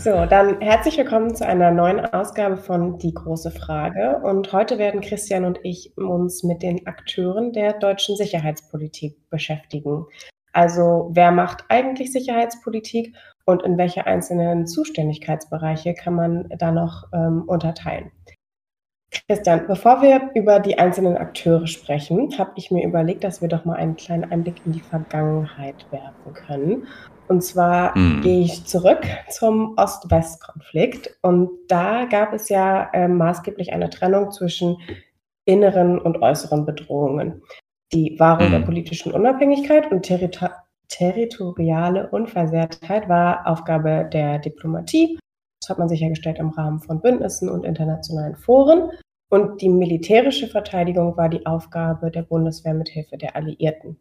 So, dann herzlich willkommen zu einer neuen Ausgabe von Die große Frage. Und heute werden Christian und ich uns mit den Akteuren der deutschen Sicherheitspolitik beschäftigen. Also, wer macht eigentlich Sicherheitspolitik und in welche einzelnen Zuständigkeitsbereiche kann man da noch ähm, unterteilen? Christian, bevor wir über die einzelnen Akteure sprechen, habe ich mir überlegt, dass wir doch mal einen kleinen Einblick in die Vergangenheit werfen können. Und zwar hm. gehe ich zurück zum Ost-West-Konflikt. Und da gab es ja äh, maßgeblich eine Trennung zwischen inneren und äußeren Bedrohungen. Die Wahrung hm. der politischen Unabhängigkeit und Territor territoriale Unversehrtheit war Aufgabe der Diplomatie das hat man sichergestellt im Rahmen von Bündnissen und internationalen Foren. Und die militärische Verteidigung war die Aufgabe der Bundeswehr mit Hilfe der Alliierten.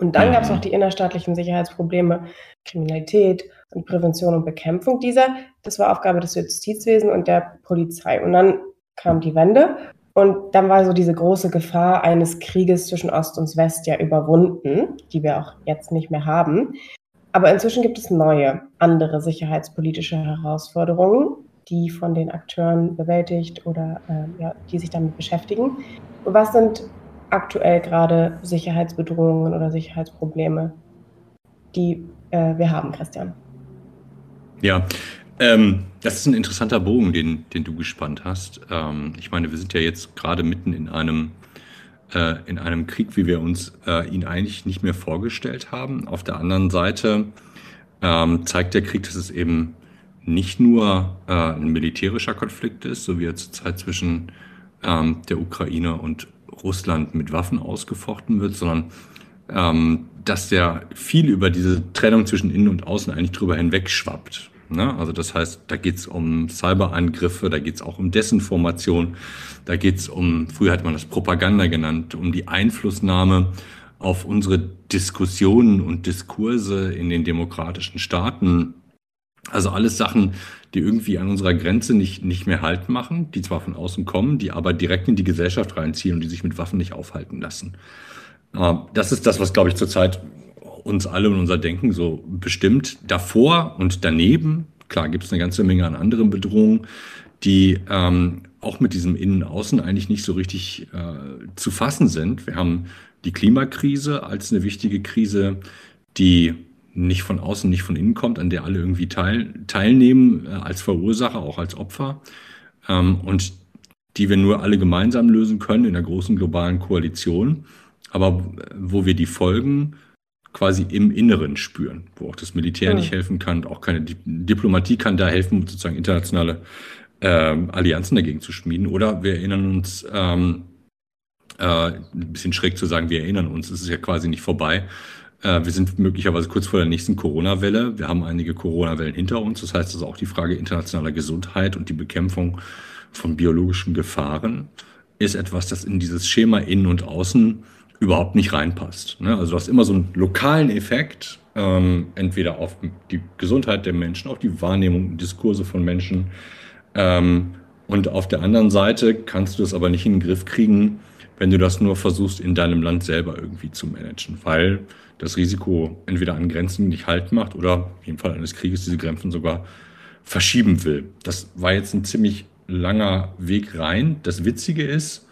Und dann mhm. gab es noch die innerstaatlichen Sicherheitsprobleme, Kriminalität und Prävention und Bekämpfung dieser. Das war Aufgabe des Justizwesens und der Polizei. Und dann kam die Wende und dann war so diese große Gefahr eines Krieges zwischen Ost und West ja überwunden, die wir auch jetzt nicht mehr haben. Aber inzwischen gibt es neue, andere sicherheitspolitische Herausforderungen, die von den Akteuren bewältigt oder äh, ja, die sich damit beschäftigen. Was sind aktuell gerade Sicherheitsbedrohungen oder Sicherheitsprobleme, die äh, wir haben, Christian? Ja, ähm, das ist ein interessanter Bogen, den, den du gespannt hast. Ähm, ich meine, wir sind ja jetzt gerade mitten in einem äh, in einem Krieg, wie wir uns äh, ihn eigentlich nicht mehr vorgestellt haben. Auf der anderen Seite ähm, zeigt der Krieg, dass es eben nicht nur äh, ein militärischer Konflikt ist, so wie er zurzeit zwischen ähm, der Ukraine und Russland mit Waffen ausgefochten wird, sondern ähm, dass der viel über diese Trennung zwischen Innen und Außen eigentlich drüber hinweg schwappt. Ne? Also das heißt, da geht es um Cyberangriffe, da geht es auch um Desinformation, da geht es um, früher hat man das Propaganda genannt, um die Einflussnahme auf unsere Diskussionen und Diskurse in den demokratischen Staaten. Also alles Sachen, die irgendwie an unserer Grenze nicht, nicht mehr Halt machen, die zwar von außen kommen, die aber direkt in die Gesellschaft reinziehen und die sich mit Waffen nicht aufhalten lassen. Das ist das, was, glaube ich, zurzeit uns alle und unser Denken so bestimmt. Davor und daneben, klar, gibt es eine ganze Menge an anderen Bedrohungen, die ähm, auch mit diesem Innen-Außen eigentlich nicht so richtig äh, zu fassen sind. Wir haben die Klimakrise als eine wichtige Krise, die nicht von außen, nicht von innen kommt, an der alle irgendwie teil, teilnehmen, äh, als Verursacher, auch als Opfer. Ähm, und die wir nur alle gemeinsam lösen können in einer großen globalen Koalition, aber wo wir die Folgen quasi im Inneren spüren, wo auch das Militär mhm. nicht helfen kann, auch keine Di Diplomatie kann da helfen, sozusagen internationale ähm, Allianzen dagegen zu schmieden. Oder wir erinnern uns, ähm, äh, ein bisschen schräg zu sagen, wir erinnern uns, es ist ja quasi nicht vorbei. Äh, wir sind möglicherweise kurz vor der nächsten Corona-Welle. Wir haben einige Corona-Wellen hinter uns. Das heißt also auch die Frage internationaler Gesundheit und die Bekämpfung von biologischen Gefahren ist etwas, das in dieses Schema Innen und Außen überhaupt nicht reinpasst. Ne? Also du hast immer so einen lokalen Effekt, ähm, entweder auf die Gesundheit der Menschen, auf die Wahrnehmung, Diskurse von Menschen. Ähm, und auf der anderen Seite kannst du es aber nicht in den Griff kriegen, wenn du das nur versuchst, in deinem Land selber irgendwie zu managen, weil das Risiko entweder an Grenzen nicht halt macht oder im Fall eines Krieges diese Grenzen sogar verschieben will. Das war jetzt ein ziemlich langer Weg rein. Das Witzige ist,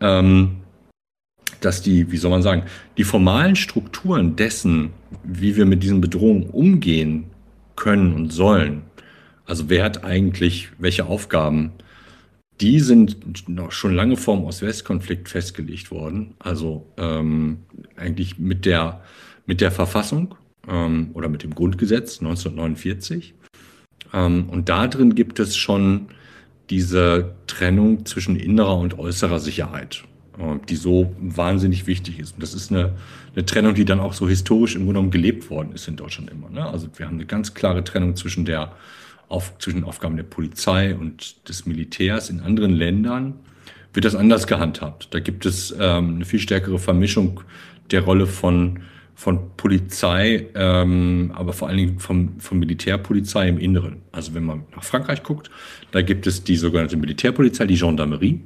ähm, dass die, wie soll man sagen, die formalen Strukturen dessen, wie wir mit diesen Bedrohungen umgehen können und sollen, also wer hat eigentlich welche Aufgaben, die sind noch schon lange vor dem Ost-West-Konflikt festgelegt worden. Also ähm, eigentlich mit der, mit der Verfassung ähm, oder mit dem Grundgesetz 1949. Ähm, und da drin gibt es schon diese Trennung zwischen innerer und äußerer Sicherheit. Äh, die so wahnsinnig wichtig ist. Und das ist eine, eine Trennung, die dann auch so historisch im Grunde genommen gelebt worden ist in Deutschland immer. Ne? Also wir haben eine ganz klare Trennung zwischen der auf, zwischen Aufgaben der Polizei und des Militärs. In anderen Ländern wird das anders gehandhabt. Da gibt es ähm, eine viel stärkere Vermischung der Rolle von von Polizei, ähm, aber vor allen Dingen vom, von Militärpolizei im Inneren. Also wenn man nach Frankreich guckt, da gibt es die sogenannte Militärpolizei, die Gendarmerie.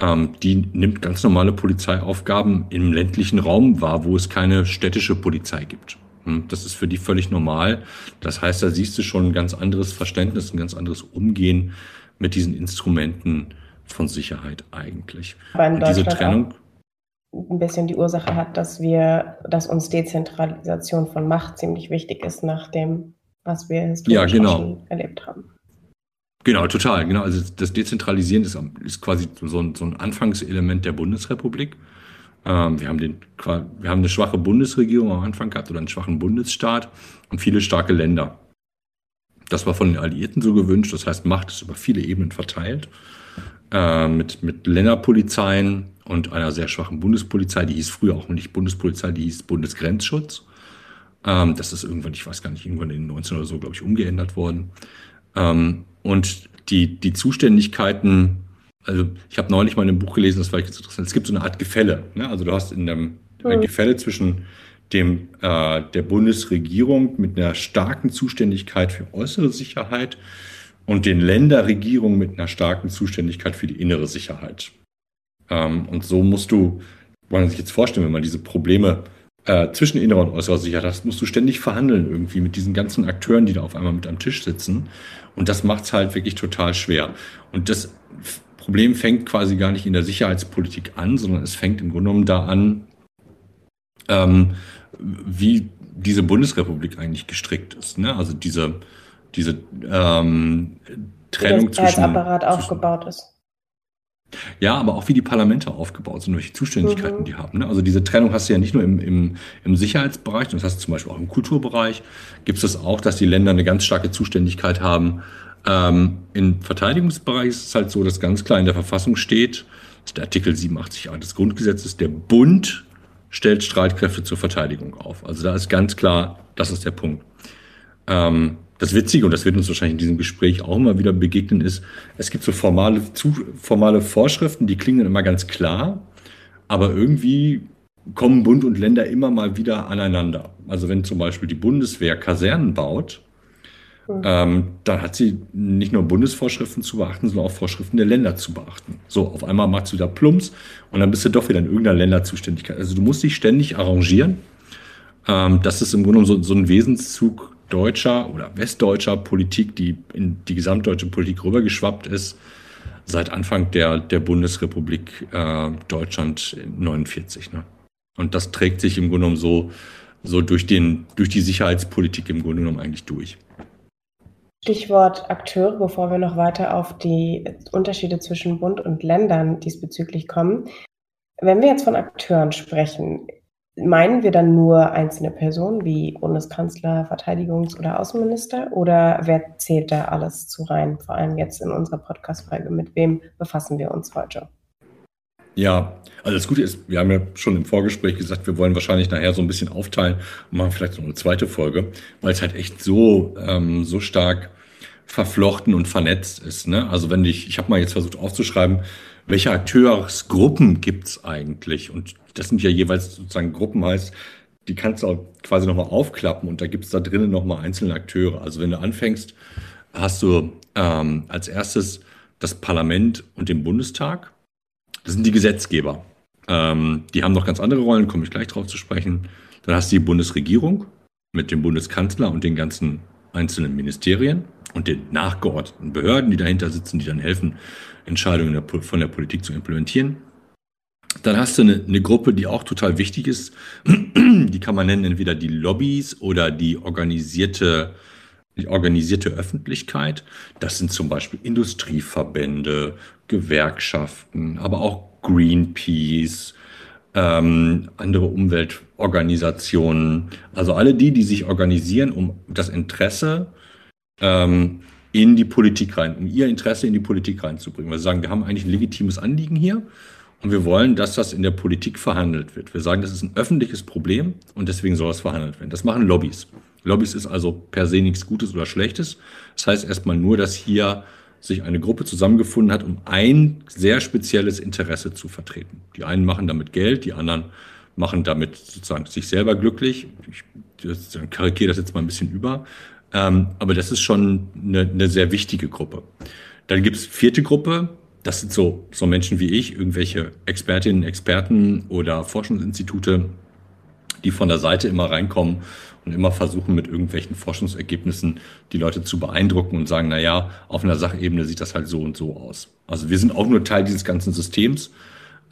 Ähm, die nimmt ganz normale Polizeiaufgaben im ländlichen Raum wahr, wo es keine städtische Polizei gibt. Hm, das ist für die völlig normal. Das heißt, da siehst du schon ein ganz anderes Verständnis, ein ganz anderes Umgehen mit diesen Instrumenten von Sicherheit eigentlich. Deutschland diese Trennung ein bisschen die Ursache hat, dass wir, dass uns Dezentralisation von Macht ziemlich wichtig ist nach dem, was wir historisch ja, genau. erlebt haben. Genau, total. Genau. Also das Dezentralisieren ist, ist quasi so ein, so ein Anfangselement der Bundesrepublik. Ähm, wir, haben den, wir haben eine schwache Bundesregierung am Anfang gehabt oder einen schwachen Bundesstaat und viele starke Länder. Das war von den Alliierten so gewünscht. Das heißt, Macht ist über viele Ebenen verteilt. Äh, mit, mit Länderpolizeien und einer sehr schwachen Bundespolizei. Die hieß früher auch nicht Bundespolizei, die hieß Bundesgrenzschutz. Ähm, das ist irgendwann, ich weiß gar nicht, irgendwann in den 19 oder so, glaube ich, umgeändert worden. Ähm, und die, die Zuständigkeiten, also ich habe neulich mal in einem Buch gelesen, das war jetzt interessant, es gibt so eine Art Gefälle. Ne? Also du hast in einem ein Gefälle zwischen dem, äh, der Bundesregierung mit einer starken Zuständigkeit für äußere Sicherheit und den Länderregierungen mit einer starken Zuständigkeit für die innere Sicherheit. Ähm, und so musst du, wenn man sich jetzt vorstellen, wenn man diese Probleme äh, zwischen innerer und äußerer Sicherheit hast, musst du ständig verhandeln irgendwie mit diesen ganzen Akteuren, die da auf einmal mit am Tisch sitzen. Und das macht es halt wirklich total schwer. Und das Problem fängt quasi gar nicht in der Sicherheitspolitik an, sondern es fängt im Grunde genommen da an, ähm, wie diese Bundesrepublik eigentlich gestrickt ist. Ne? Also diese, diese ähm, Trennung wie der zwischen. Apparat aufgebaut ist. Ja, aber auch wie die Parlamente aufgebaut sind, welche Zuständigkeiten mhm. die haben. Ne? Also diese Trennung hast du ja nicht nur im, im, im Sicherheitsbereich, das hast du zum Beispiel auch im Kulturbereich, gibt es das auch, dass die Länder eine ganz starke Zuständigkeit haben. Ähm, Im Verteidigungsbereich ist es halt so, dass ganz klar in der Verfassung steht, das ist der Artikel 87a des Grundgesetzes, der Bund stellt Streitkräfte zur Verteidigung auf. Also da ist ganz klar, das ist der Punkt. Ähm, das Witzige, und das wird uns wahrscheinlich in diesem Gespräch auch immer wieder begegnen, ist, es gibt so formale, zu, formale Vorschriften, die klingen immer ganz klar, aber irgendwie kommen Bund und Länder immer mal wieder aneinander. Also wenn zum Beispiel die Bundeswehr Kasernen baut, mhm. ähm, dann hat sie nicht nur Bundesvorschriften zu beachten, sondern auch Vorschriften der Länder zu beachten. So, auf einmal machst du da Plumps und dann bist du doch wieder in irgendeiner Länderzuständigkeit. Also du musst dich ständig arrangieren. Ähm, das ist im Grunde so, so ein Wesenszug deutscher oder westdeutscher Politik, die in die gesamtdeutsche Politik rübergeschwappt ist, seit Anfang der, der Bundesrepublik äh, Deutschland 49. Ne? Und das trägt sich im Grunde genommen so, so durch, den, durch die Sicherheitspolitik im Grunde genommen eigentlich durch. Stichwort Akteure, bevor wir noch weiter auf die Unterschiede zwischen Bund und Ländern diesbezüglich kommen. Wenn wir jetzt von Akteuren sprechen, Meinen wir dann nur einzelne Personen wie Bundeskanzler, Verteidigungs- oder Außenminister oder wer zählt da alles zu rein? Vor allem jetzt in unserer Podcast-Folge. Mit wem befassen wir uns heute? Ja, also das Gute ist, wir haben ja schon im Vorgespräch gesagt, wir wollen wahrscheinlich nachher so ein bisschen aufteilen und machen vielleicht noch eine zweite Folge, weil es halt echt so, ähm, so stark verflochten und vernetzt ist. Ne? Also wenn ich, ich habe mal jetzt versucht aufzuschreiben, welche Akteursgruppen gibt's eigentlich? Und das sind ja jeweils sozusagen Gruppen, heißt, die kannst du auch quasi nochmal aufklappen und da gibt's da drinnen nochmal einzelne Akteure. Also wenn du anfängst, hast du ähm, als erstes das Parlament und den Bundestag. Das sind die Gesetzgeber. Ähm, die haben noch ganz andere Rollen, komme ich gleich drauf zu sprechen. Dann hast du die Bundesregierung mit dem Bundeskanzler und den ganzen einzelnen Ministerien und den nachgeordneten Behörden, die dahinter sitzen, die dann helfen, Entscheidungen von der Politik zu implementieren. Dann hast du eine, eine, Gruppe, die auch total wichtig ist. Die kann man nennen entweder die Lobbys oder die organisierte, die organisierte Öffentlichkeit. Das sind zum Beispiel Industrieverbände, Gewerkschaften, aber auch Greenpeace, ähm, andere Umweltorganisationen. Also alle die, die sich organisieren, um das Interesse ähm, in die Politik rein, um ihr Interesse in die Politik reinzubringen. Wir sagen, wir haben eigentlich ein legitimes Anliegen hier und wir wollen, dass das in der Politik verhandelt wird. Wir sagen, das ist ein öffentliches Problem und deswegen soll es verhandelt werden. Das machen Lobbys. Lobbys ist also per se nichts Gutes oder Schlechtes. Das heißt erstmal nur, dass hier sich eine Gruppe zusammengefunden hat, um ein sehr spezielles Interesse zu vertreten. Die einen machen damit Geld, die anderen machen damit sozusagen sich selber glücklich. Ich karikiere das jetzt mal ein bisschen über. Ähm, aber das ist schon eine, eine sehr wichtige Gruppe. Dann gibt es vierte Gruppe, das sind so, so Menschen wie ich, irgendwelche Expertinnen, Experten oder Forschungsinstitute, die von der Seite immer reinkommen und immer versuchen, mit irgendwelchen Forschungsergebnissen die Leute zu beeindrucken und sagen, na ja, auf einer Sachebene sieht das halt so und so aus. Also wir sind auch nur Teil dieses ganzen Systems.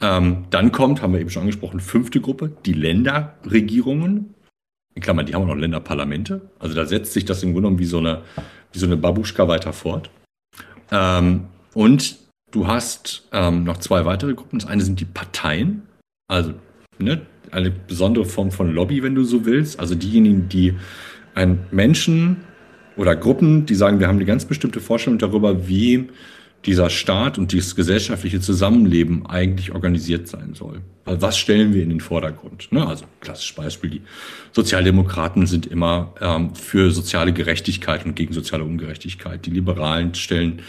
Ähm, dann kommt, haben wir eben schon angesprochen, fünfte Gruppe, die Länderregierungen. In Klammern, die haben auch noch Länderparlamente. Also da setzt sich das im Grunde genommen wie so eine, wie so eine Babuschka weiter fort. Ähm, und du hast ähm, noch zwei weitere Gruppen. Das eine sind die Parteien. Also ne, eine besondere Form von Lobby, wenn du so willst. Also diejenigen, die ein Menschen oder Gruppen, die sagen, wir haben eine ganz bestimmte Vorstellung darüber, wie dieser Staat und dieses gesellschaftliche Zusammenleben eigentlich organisiert sein soll. Also was stellen wir in den Vordergrund? Ne? Also klassisches Beispiel, die Sozialdemokraten sind immer ähm, für soziale Gerechtigkeit und gegen soziale Ungerechtigkeit. Die Liberalen stellen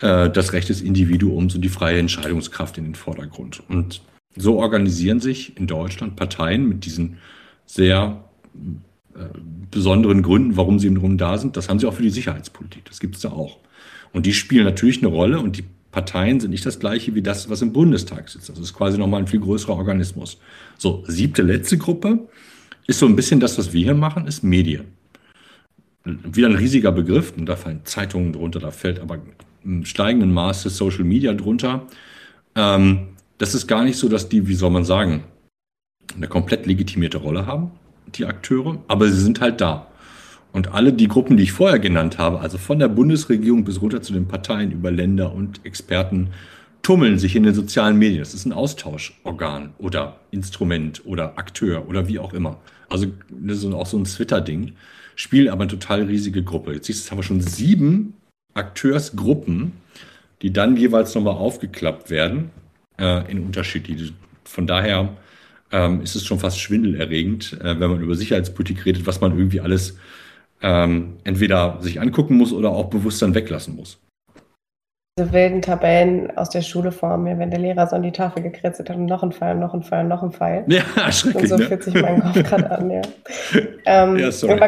äh, das Recht des Individuums und die freie Entscheidungskraft in den Vordergrund. Und so organisieren sich in Deutschland Parteien mit diesen sehr äh, besonderen Gründen, warum sie im Grunde da sind. Das haben sie auch für die Sicherheitspolitik. Das gibt es da auch. Und die spielen natürlich eine Rolle und die Parteien sind nicht das gleiche wie das, was im Bundestag sitzt. Das ist quasi nochmal ein viel größerer Organismus. So, siebte, letzte Gruppe ist so ein bisschen das, was wir hier machen, ist Medien. Wieder ein riesiger Begriff, und da fallen Zeitungen drunter, da fällt aber im steigenden Maße Social Media drunter. Ähm, das ist gar nicht so, dass die, wie soll man sagen, eine komplett legitimierte Rolle haben, die Akteure, aber sie sind halt da. Und alle die Gruppen, die ich vorher genannt habe, also von der Bundesregierung bis runter zu den Parteien über Länder und Experten, tummeln sich in den sozialen Medien. Das ist ein Austauschorgan oder Instrument oder Akteur oder wie auch immer. Also das ist auch so ein Twitter-Ding. Spielen aber eine total riesige Gruppe. Jetzt siehst du, haben wir schon sieben Akteursgruppen, die dann jeweils nochmal aufgeklappt werden äh, in unterschiedliche. Von daher ähm, ist es schon fast schwindelerregend, äh, wenn man über Sicherheitspolitik redet, was man irgendwie alles ähm, entweder sich angucken muss oder auch bewusst dann weglassen muss. Diese wilden Tabellen aus der Schule vor mir, wenn der Lehrer so an die Tafel gekritzelt hat und noch ein Pfeil, noch ein Pfeil, noch ein Pfeil. Ja, schrecklich. Und so ne? fühlt sich mein Kopf gerade an, ja. Ähm, ja, sorry.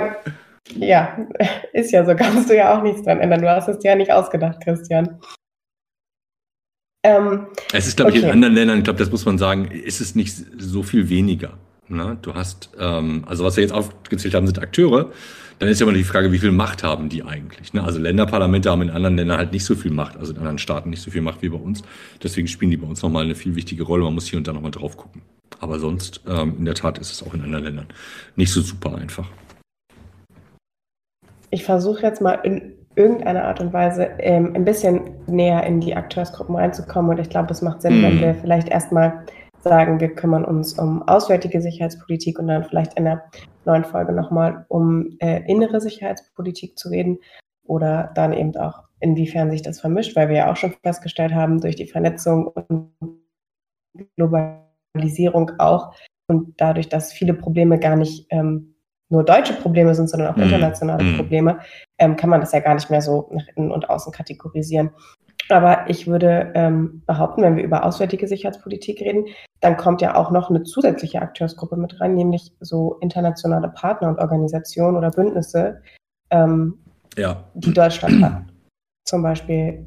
ja, ist ja so, kannst du ja auch nichts dran ändern. Du hast es dir ja nicht ausgedacht, Christian. Ähm, es ist, glaube okay. ich, in anderen Ländern, ich glaube, das muss man sagen, ist es nicht so viel weniger. Ne? Du hast, ähm, also was wir jetzt aufgezählt haben, sind Akteure. Dann ist ja immer die Frage, wie viel Macht haben die eigentlich? Ne? Also Länderparlamente haben in anderen Ländern halt nicht so viel Macht, also in anderen Staaten nicht so viel Macht wie bei uns. Deswegen spielen die bei uns nochmal eine viel wichtige Rolle. Man muss hier und da nochmal drauf gucken. Aber sonst, ähm, in der Tat, ist es auch in anderen Ländern nicht so super einfach. Ich versuche jetzt mal in irgendeiner Art und Weise ähm, ein bisschen näher in die Akteursgruppen reinzukommen. Und ich glaube, es macht Sinn, mm. wenn mhm. wir vielleicht erstmal sagen, wir kümmern uns um auswärtige Sicherheitspolitik und dann vielleicht in der neuen Folge nochmal um äh, innere Sicherheitspolitik zu reden oder dann eben auch, inwiefern sich das vermischt, weil wir ja auch schon festgestellt haben, durch die Vernetzung und Globalisierung auch und dadurch, dass viele Probleme gar nicht ähm, nur deutsche Probleme sind, sondern auch mhm. internationale mm. Probleme, ähm, kann man das ja gar nicht mehr so nach innen und außen kategorisieren. Aber ich würde ähm, behaupten, wenn wir über auswärtige Sicherheitspolitik reden, dann kommt ja auch noch eine zusätzliche Akteursgruppe mit rein, nämlich so internationale Partner und Organisationen oder Bündnisse, ähm, ja. die Deutschland hat. Zum Beispiel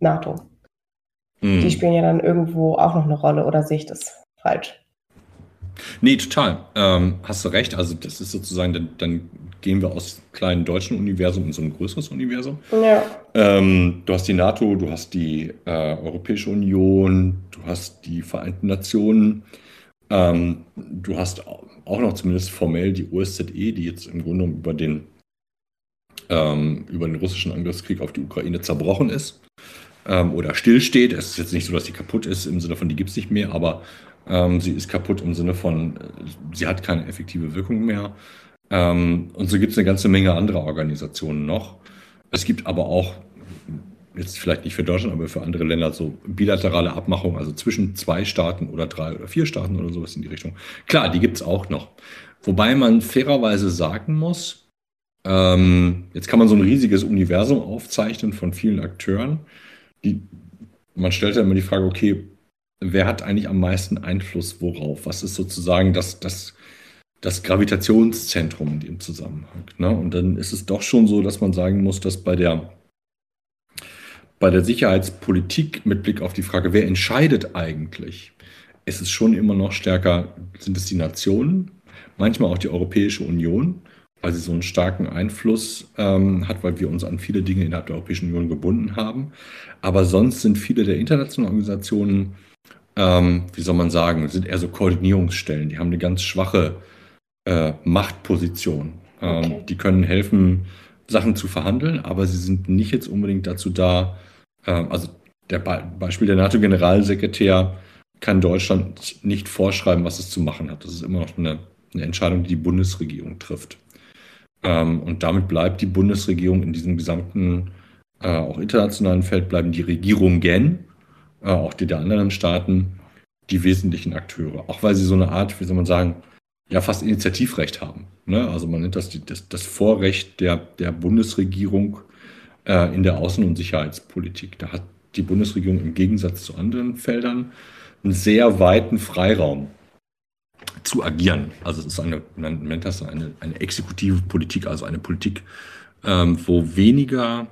NATO. Mm. Die spielen ja dann irgendwo auch noch eine Rolle oder sehe ich das falsch? Nee, total. Ähm, hast du recht. Also das ist sozusagen, dann, dann, gehen wir aus kleinen deutschen Universum in so ein größeres Universum. Ja. Ähm, du hast die NATO, du hast die äh, Europäische Union, du hast die Vereinten Nationen, ähm, du hast auch noch zumindest formell die OSZE, die jetzt im Grunde genommen über den, ähm, über den russischen Angriffskrieg auf die Ukraine zerbrochen ist ähm, oder stillsteht. Es ist jetzt nicht so, dass die kaputt ist im Sinne von, die gibt es nicht mehr, aber ähm, sie ist kaputt im Sinne von, äh, sie hat keine effektive Wirkung mehr. Ähm, und so gibt es eine ganze Menge anderer Organisationen noch. Es gibt aber auch, jetzt vielleicht nicht für Deutschland, aber für andere Länder so bilaterale Abmachungen, also zwischen zwei Staaten oder drei oder vier Staaten oder sowas in die Richtung. Klar, die gibt es auch noch. Wobei man fairerweise sagen muss, ähm, jetzt kann man so ein riesiges Universum aufzeichnen von vielen Akteuren. Die, man stellt ja immer die Frage, okay, wer hat eigentlich am meisten Einfluss worauf? Was ist sozusagen das, das, das Gravitationszentrum in dem Zusammenhang? Ne? Und dann ist es doch schon so, dass man sagen muss, dass bei der, bei der Sicherheitspolitik mit Blick auf die Frage, wer entscheidet eigentlich, ist es schon immer noch stärker, sind es die Nationen? manchmal auch die Europäische Union, weil sie so einen starken Einfluss ähm, hat, weil wir uns an viele Dinge innerhalb der Europäischen Union gebunden haben. Aber sonst sind viele der internationalen Organisationen, ähm, wie soll man sagen, sind eher so Koordinierungsstellen. Die haben eine ganz schwache äh, Machtposition. Ähm, okay. Die können helfen, Sachen zu verhandeln, aber sie sind nicht jetzt unbedingt dazu da, äh, also der Be Beispiel der NATO-Generalsekretär kann Deutschland nicht vorschreiben, was es zu machen hat. Das ist immer noch eine, eine Entscheidung, die die Bundesregierung trifft. Ähm, und damit bleibt die Bundesregierung in diesem gesamten, äh, auch internationalen Feld, bleiben die Regierungen, äh, auch die der anderen Staaten, die wesentlichen Akteure. Auch weil sie so eine Art, wie soll man sagen, ja fast Initiativrecht haben. Ne? Also man nennt das, die, das das, Vorrecht der, der Bundesregierung äh, in der Außen- und Sicherheitspolitik. Da hat die Bundesregierung im Gegensatz zu anderen Feldern einen sehr weiten Freiraum zu agieren. Also es ist eine, man nennt das eine, eine exekutive Politik, also eine Politik, ähm, wo weniger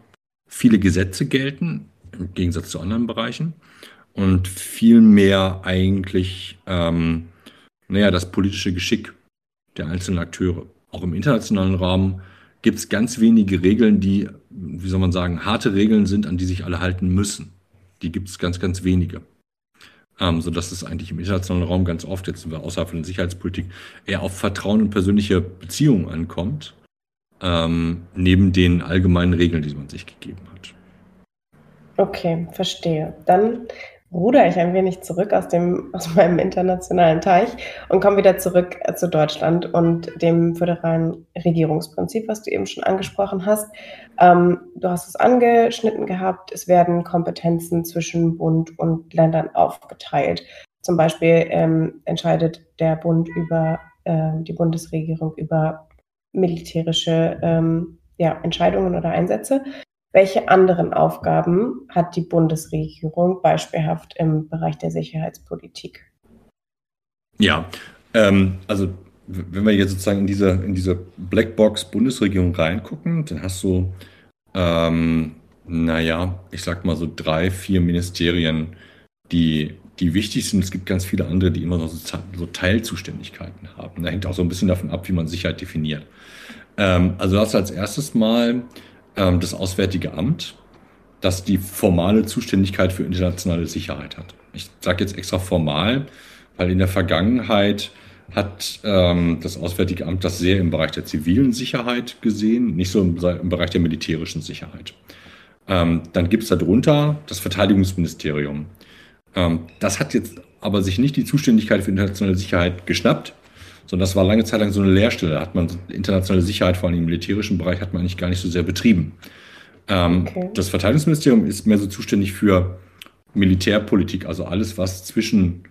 viele Gesetze gelten, im Gegensatz zu anderen Bereichen, und viel mehr eigentlich, ähm, naja, das politische Geschick der einzelnen Akteure. Auch im internationalen Raum gibt es ganz wenige Regeln, die, wie soll man sagen, harte Regeln sind, an die sich alle halten müssen. Die gibt es ganz, ganz wenige. Ähm, sodass es eigentlich im internationalen Raum ganz oft, jetzt sind wir außerhalb von der Sicherheitspolitik, eher auf Vertrauen und persönliche Beziehungen ankommt, ähm, neben den allgemeinen Regeln, die man sich gegeben hat. Okay, verstehe. Dann ruder ich ein wenig zurück aus, dem, aus meinem internationalen Teich und komme wieder zurück äh, zu Deutschland und dem föderalen Regierungsprinzip, was du eben schon angesprochen hast. Ähm, du hast es angeschnitten gehabt, es werden Kompetenzen zwischen Bund und Ländern aufgeteilt. Zum Beispiel ähm, entscheidet der Bund über äh, die Bundesregierung über militärische ähm, ja, Entscheidungen oder Einsätze. Welche anderen Aufgaben hat die Bundesregierung beispielhaft im Bereich der Sicherheitspolitik? Ja, ähm, also wenn wir jetzt sozusagen in diese, in diese Blackbox Bundesregierung reingucken, dann hast du, ähm, naja, ich sag mal so drei, vier Ministerien, die, die wichtig sind. Es gibt ganz viele andere, die immer so, so Teilzuständigkeiten haben. Da hängt auch so ein bisschen davon ab, wie man Sicherheit definiert. Ähm, also das als erstes Mal ähm, das Auswärtige Amt, das die formale Zuständigkeit für internationale Sicherheit hat. Ich sage jetzt extra formal, weil in der Vergangenheit hat ähm, das Auswärtige Amt das sehr im Bereich der zivilen Sicherheit gesehen, nicht so im, im Bereich der militärischen Sicherheit. Ähm, dann gibt es darunter das Verteidigungsministerium. Ähm, das hat jetzt aber sich nicht die Zuständigkeit für internationale Sicherheit geschnappt, sondern das war lange Zeit lang so eine Leerstelle. Da hat man internationale Sicherheit, vor allem im militärischen Bereich, hat man eigentlich gar nicht so sehr betrieben. Ähm, okay. Das Verteidigungsministerium ist mehr so zuständig für Militärpolitik, also alles, was zwischen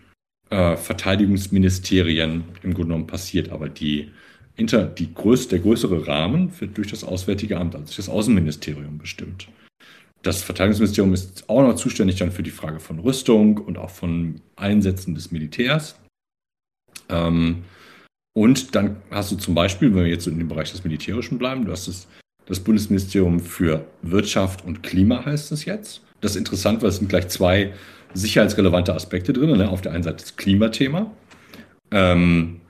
äh, Verteidigungsministerien im Grunde genommen passiert. Aber die, inter, die größ, der größere Rahmen wird durch das Auswärtige Amt, also durch das Außenministerium bestimmt. Das Verteidigungsministerium ist auch noch zuständig dann für die Frage von Rüstung und auch von Einsätzen des Militärs. Ähm, und dann hast du zum Beispiel, wenn wir jetzt in dem Bereich des Militärischen bleiben, du hast das, das Bundesministerium für Wirtschaft und Klima, heißt es jetzt. Das ist interessant, weil es sind gleich zwei sicherheitsrelevante Aspekte drin. Ne? Auf der einen Seite das Klimathema ähm,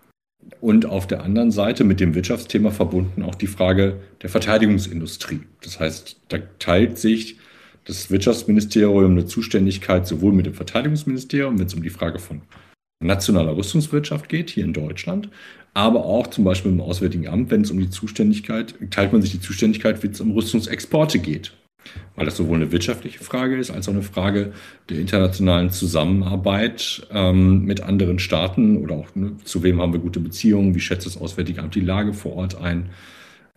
und auf der anderen Seite mit dem Wirtschaftsthema verbunden auch die Frage der Verteidigungsindustrie. Das heißt, da teilt sich das Wirtschaftsministerium eine Zuständigkeit sowohl mit dem Verteidigungsministerium, wenn es um die Frage von nationaler Rüstungswirtschaft geht, hier in Deutschland, aber auch zum Beispiel im Auswärtigen Amt, wenn es um die Zuständigkeit, teilt man sich die Zuständigkeit, wenn es um Rüstungsexporte geht. Weil das sowohl eine wirtschaftliche Frage ist, als auch eine Frage der internationalen Zusammenarbeit ähm, mit anderen Staaten oder auch ne, zu wem haben wir gute Beziehungen, wie schätzt das Auswärtige Amt die Lage vor Ort ein.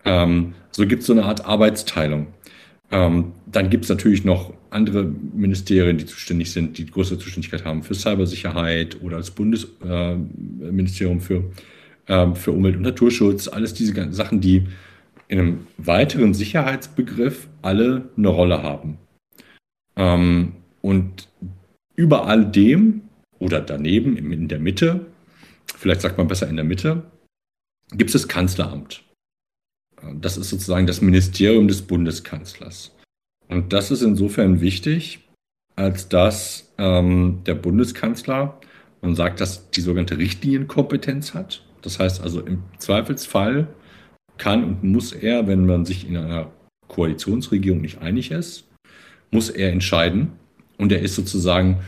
Ähm, so gibt es so eine Art Arbeitsteilung. Ähm, dann gibt es natürlich noch andere Ministerien, die zuständig sind, die größere Zuständigkeit haben für Cybersicherheit oder das Bundesministerium äh, für, äh, für Umwelt und Naturschutz. Alles diese Sachen, die in einem weiteren Sicherheitsbegriff alle eine Rolle haben. Ähm, und über all dem oder daneben in der Mitte, vielleicht sagt man besser in der Mitte, gibt es das Kanzleramt. Das ist sozusagen das Ministerium des Bundeskanzlers. Und das ist insofern wichtig, als dass ähm, der Bundeskanzler, man sagt, dass die sogenannte Richtlinienkompetenz hat. Das heißt also, im Zweifelsfall kann und muss er, wenn man sich in einer Koalitionsregierung nicht einig ist, muss er entscheiden. Und er ist sozusagen,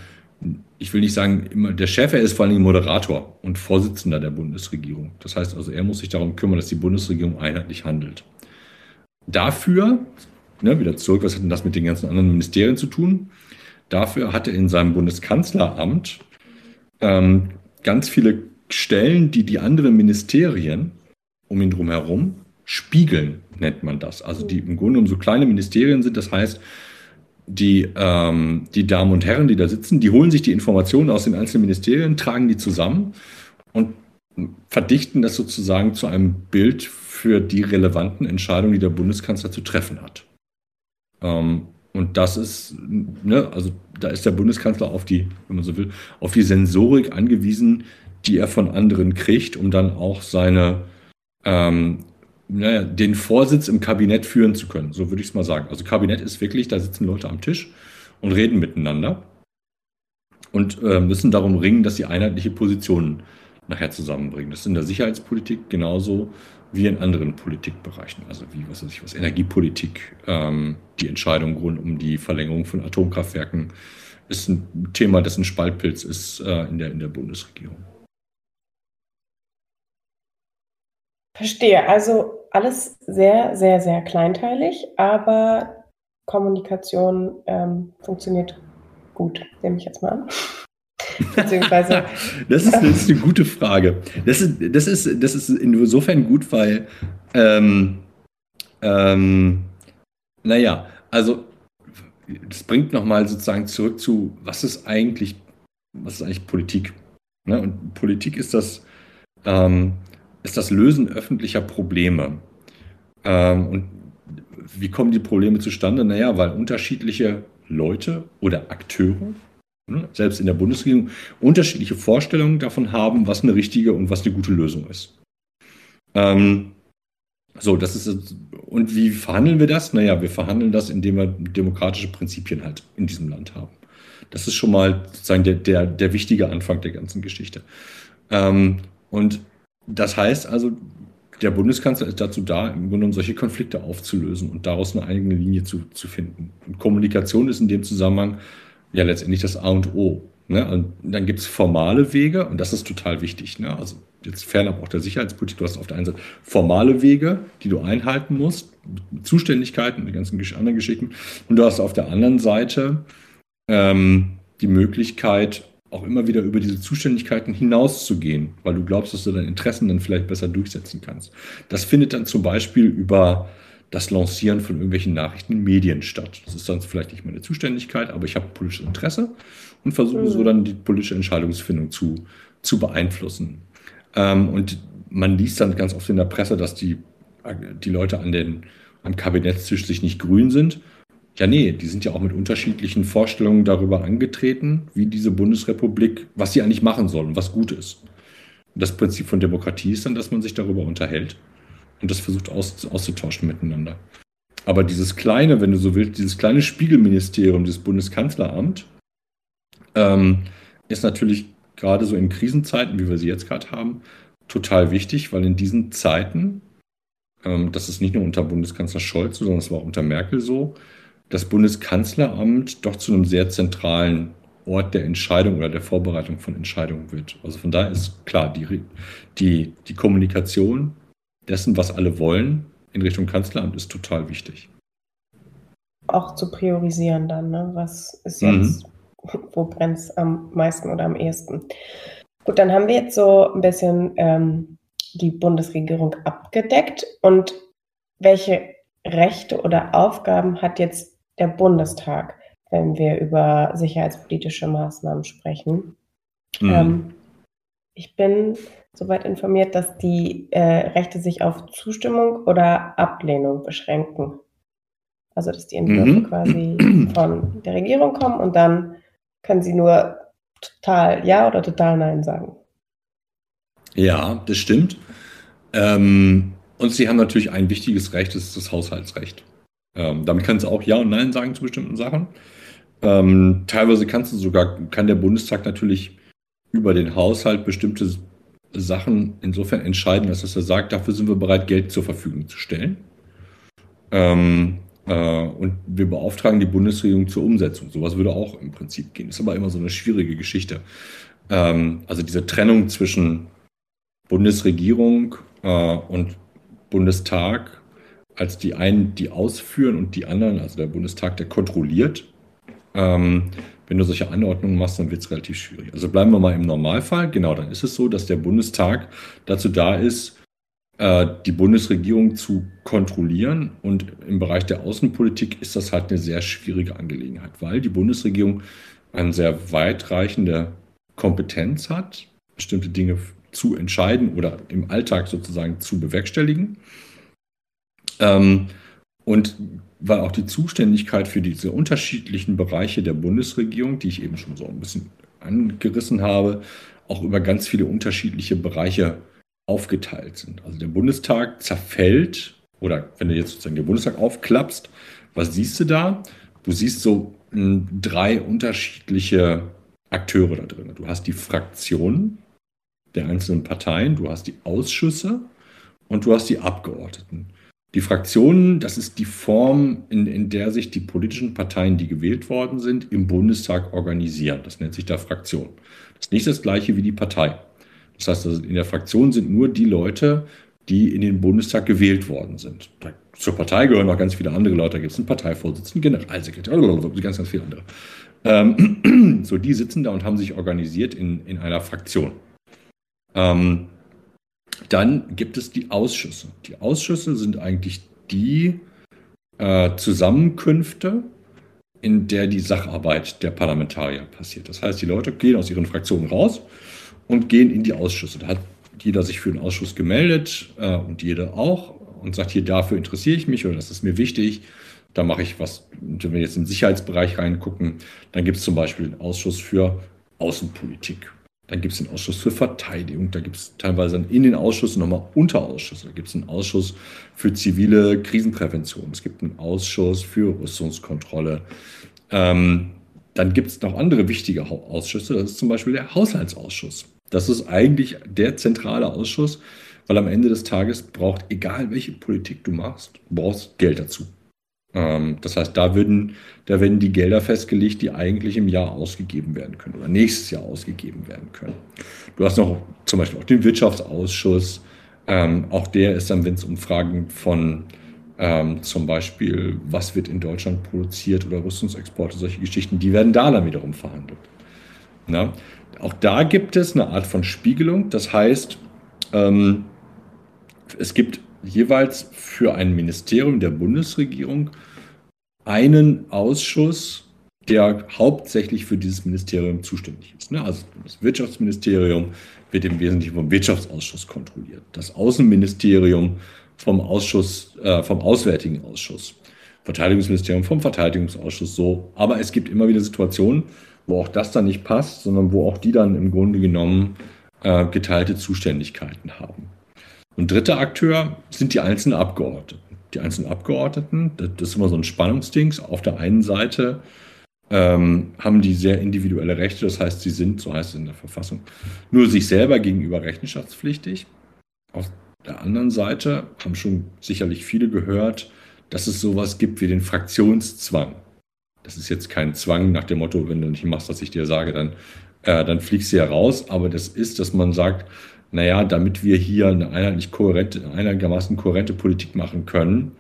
ich will nicht sagen, immer der Chef, er ist vor allem Moderator und Vorsitzender der Bundesregierung. Das heißt also, er muss sich darum kümmern, dass die Bundesregierung einheitlich handelt. Dafür, ne, wieder zurück, was hat denn das mit den ganzen anderen Ministerien zu tun? Dafür hat er in seinem Bundeskanzleramt ähm, ganz viele Stellen, die die anderen Ministerien um ihn drum herum spiegeln, nennt man das. Also die im Grunde genommen so kleine Ministerien sind. Das heißt, die, ähm, die Damen und Herren, die da sitzen, die holen sich die Informationen aus den einzelnen Ministerien, tragen die zusammen und verdichten das sozusagen zu einem Bild für die relevanten Entscheidungen, die der Bundeskanzler zu treffen hat. Ähm, und das ist, ne, also da ist der Bundeskanzler auf die, wenn man so will, auf die Sensorik angewiesen, die er von anderen kriegt, um dann auch seine, ähm, naja, den Vorsitz im Kabinett führen zu können. So würde ich es mal sagen. Also Kabinett ist wirklich, da sitzen Leute am Tisch und reden miteinander und äh, müssen darum ringen, dass sie einheitliche Positionen nachher zusammenbringen. Das ist in der Sicherheitspolitik genauso wie in anderen Politikbereichen, also wie was weiß ich was, Energiepolitik, ähm, die Entscheidung rund um die Verlängerung von Atomkraftwerken ist ein Thema, dessen Spaltpilz ist äh, in, der, in der Bundesregierung. Verstehe. Also alles sehr, sehr, sehr kleinteilig, aber Kommunikation ähm, funktioniert gut, nehme ich jetzt mal an. Beziehungsweise. das, ist, das ist eine gute Frage. Das ist, das ist, das ist insofern gut, weil, ähm, ähm, naja, also das bringt nochmal sozusagen zurück zu, was ist eigentlich, was ist eigentlich Politik? Ne? Und Politik ist das, ähm, ist das Lösen öffentlicher Probleme. Ähm, und wie kommen die Probleme zustande? Naja, weil unterschiedliche Leute oder Akteure Ne, selbst in der Bundesregierung, unterschiedliche Vorstellungen davon haben, was eine richtige und was eine gute Lösung ist. Ähm, so, das ist und wie verhandeln wir das? Naja, wir verhandeln das, indem wir demokratische Prinzipien halt in diesem Land haben. Das ist schon mal sozusagen der, der, der wichtige Anfang der ganzen Geschichte. Ähm, und das heißt also, der Bundeskanzler ist dazu da, im Grunde genommen solche Konflikte aufzulösen und daraus eine eigene Linie zu, zu finden. Und Kommunikation ist in dem Zusammenhang ja letztendlich das A und O. Ne? Und dann gibt es formale Wege und das ist total wichtig. Ne? Also jetzt fernab auch der Sicherheitspolitik, du hast auf der einen Seite formale Wege, die du einhalten musst, Zuständigkeiten und die ganzen anderen Geschichten. Und du hast auf der anderen Seite ähm, die Möglichkeit, auch immer wieder über diese Zuständigkeiten hinauszugehen, weil du glaubst, dass du deine Interessen dann vielleicht besser durchsetzen kannst. Das findet dann zum Beispiel über das Lancieren von irgendwelchen Nachrichten in Medien statt. Das ist dann vielleicht nicht meine Zuständigkeit, aber ich habe politisches Interesse und versuche mhm. so dann die politische Entscheidungsfindung zu, zu beeinflussen. Ähm, und man liest dann ganz oft in der Presse, dass die, die Leute an den, am Kabinettstisch sich nicht grün sind. Ja, nee, die sind ja auch mit unterschiedlichen Vorstellungen darüber angetreten, wie diese Bundesrepublik, was sie eigentlich machen soll und was gut ist. das Prinzip von Demokratie ist dann, dass man sich darüber unterhält und das versucht aus, auszutauschen miteinander. Aber dieses kleine, wenn du so willst, dieses kleine Spiegelministerium, dieses Bundeskanzleramt, ähm, ist natürlich gerade so in Krisenzeiten, wie wir sie jetzt gerade haben, total wichtig, weil in diesen Zeiten, ähm, das ist nicht nur unter Bundeskanzler Scholz, sondern es war auch unter Merkel so, das Bundeskanzleramt doch zu einem sehr zentralen Ort der Entscheidung oder der Vorbereitung von Entscheidungen wird. Also von daher ist klar, die, die, die Kommunikation dessen, was alle wollen, in Richtung Kanzleramt ist total wichtig. Auch zu priorisieren dann, ne? was ist jetzt, mhm. wo brennt es am meisten oder am ehesten. Gut, dann haben wir jetzt so ein bisschen ähm, die Bundesregierung abgedeckt und welche Rechte oder Aufgaben hat jetzt der Bundestag, wenn wir über sicherheitspolitische Maßnahmen sprechen? Mhm. Ähm, ich bin soweit informiert, dass die äh, Rechte sich auf Zustimmung oder Ablehnung beschränken. Also dass die Entwürfe mhm. quasi von der Regierung kommen und dann können sie nur total Ja oder total Nein sagen. Ja, das stimmt. Ähm, und sie haben natürlich ein wichtiges Recht, das ist das Haushaltsrecht. Ähm, damit kannst du auch Ja und Nein sagen zu bestimmten Sachen. Ähm, teilweise kannst du sogar, kann der Bundestag natürlich über den Haushalt bestimmte Sachen insofern entscheiden, dass er sagt, dafür sind wir bereit, Geld zur Verfügung zu stellen. Ähm, äh, und wir beauftragen die Bundesregierung zur Umsetzung. Sowas würde auch im Prinzip gehen. Ist aber immer so eine schwierige Geschichte. Ähm, also diese Trennung zwischen Bundesregierung äh, und Bundestag als die einen, die ausführen und die anderen, also der Bundestag, der kontrolliert. Ähm, wenn du solche Anordnungen machst, dann wird es relativ schwierig. Also bleiben wir mal im Normalfall. Genau, dann ist es so, dass der Bundestag dazu da ist, äh, die Bundesregierung zu kontrollieren. Und im Bereich der Außenpolitik ist das halt eine sehr schwierige Angelegenheit, weil die Bundesregierung eine sehr weitreichende Kompetenz hat, bestimmte Dinge zu entscheiden oder im Alltag sozusagen zu bewerkstelligen. Ähm, und weil auch die Zuständigkeit für diese unterschiedlichen Bereiche der Bundesregierung, die ich eben schon so ein bisschen angerissen habe, auch über ganz viele unterschiedliche Bereiche aufgeteilt sind. Also der Bundestag zerfällt, oder wenn du jetzt sozusagen den Bundestag aufklappst, was siehst du da? Du siehst so hm, drei unterschiedliche Akteure da drin. Du hast die Fraktionen der einzelnen Parteien, du hast die Ausschüsse und du hast die Abgeordneten. Die Fraktionen, das ist die Form, in, in der sich die politischen Parteien, die gewählt worden sind, im Bundestag organisieren. Das nennt sich da Fraktion. Das ist nicht das gleiche wie die Partei. Das heißt, also in der Fraktion sind nur die Leute, die in den Bundestag gewählt worden sind. Zur Partei gehören noch ganz viele andere Leute. Da gibt es einen Parteivorsitzenden, Generalsekretär, ganz, ganz viele andere. Ähm, so, die sitzen da und haben sich organisiert in, in einer Fraktion. Ähm, dann gibt es die Ausschüsse. Die Ausschüsse sind eigentlich die äh, Zusammenkünfte, in der die Sacharbeit der Parlamentarier passiert. Das heißt, die Leute gehen aus ihren Fraktionen raus und gehen in die Ausschüsse. Da hat jeder sich für den Ausschuss gemeldet äh, und jeder auch und sagt, hier dafür interessiere ich mich oder das ist mir wichtig. Da mache ich was. wenn wir jetzt im Sicherheitsbereich reingucken, dann gibt es zum Beispiel den Ausschuss für Außenpolitik dann gibt es den Ausschuss für Verteidigung, da gibt es teilweise in den Ausschüssen nochmal Unterausschüsse. Da gibt es einen Ausschuss für zivile Krisenprävention, es gibt einen Ausschuss für Rüstungskontrolle. Ähm, dann gibt es noch andere wichtige Ausschüsse, das ist zum Beispiel der Haushaltsausschuss. Das ist eigentlich der zentrale Ausschuss, weil am Ende des Tages braucht, egal welche Politik du machst, brauchst Geld dazu. Ähm, das heißt, da würden, da werden die Gelder festgelegt, die eigentlich im Jahr ausgegeben werden können oder nächstes Jahr ausgegeben werden können. Du hast noch zum Beispiel auch den Wirtschaftsausschuss. Ähm, auch der ist dann, wenn es um Fragen von ähm, zum Beispiel, was wird in Deutschland produziert oder Rüstungsexporte, solche Geschichten, die werden da dann wiederum verhandelt. Na? Auch da gibt es eine Art von Spiegelung. Das heißt, ähm, es gibt jeweils für ein Ministerium der Bundesregierung einen Ausschuss, der hauptsächlich für dieses Ministerium zuständig ist. Ne? Also das Wirtschaftsministerium wird im Wesentlichen vom Wirtschaftsausschuss kontrolliert. Das Außenministerium vom Ausschuss, äh, vom Auswärtigen Ausschuss. Verteidigungsministerium vom Verteidigungsausschuss so. Aber es gibt immer wieder Situationen, wo auch das dann nicht passt, sondern wo auch die dann im Grunde genommen äh, geteilte Zuständigkeiten haben. Und dritter Akteur sind die einzelnen Abgeordneten. Die einzelnen Abgeordneten, das ist immer so ein Spannungsding. Auf der einen Seite ähm, haben die sehr individuelle Rechte, das heißt, sie sind, so heißt es in der Verfassung, nur sich selber gegenüber rechenschaftspflichtig. Auf der anderen Seite haben schon sicherlich viele gehört, dass es sowas gibt wie den Fraktionszwang. Das ist jetzt kein Zwang nach dem Motto, wenn du nicht machst, was ich dir sage, dann, äh, dann fliegst du ja raus. Aber das ist, dass man sagt, naja, damit wir hier eine einheitlich kohärente, einigermaßen kohärente Politik machen können,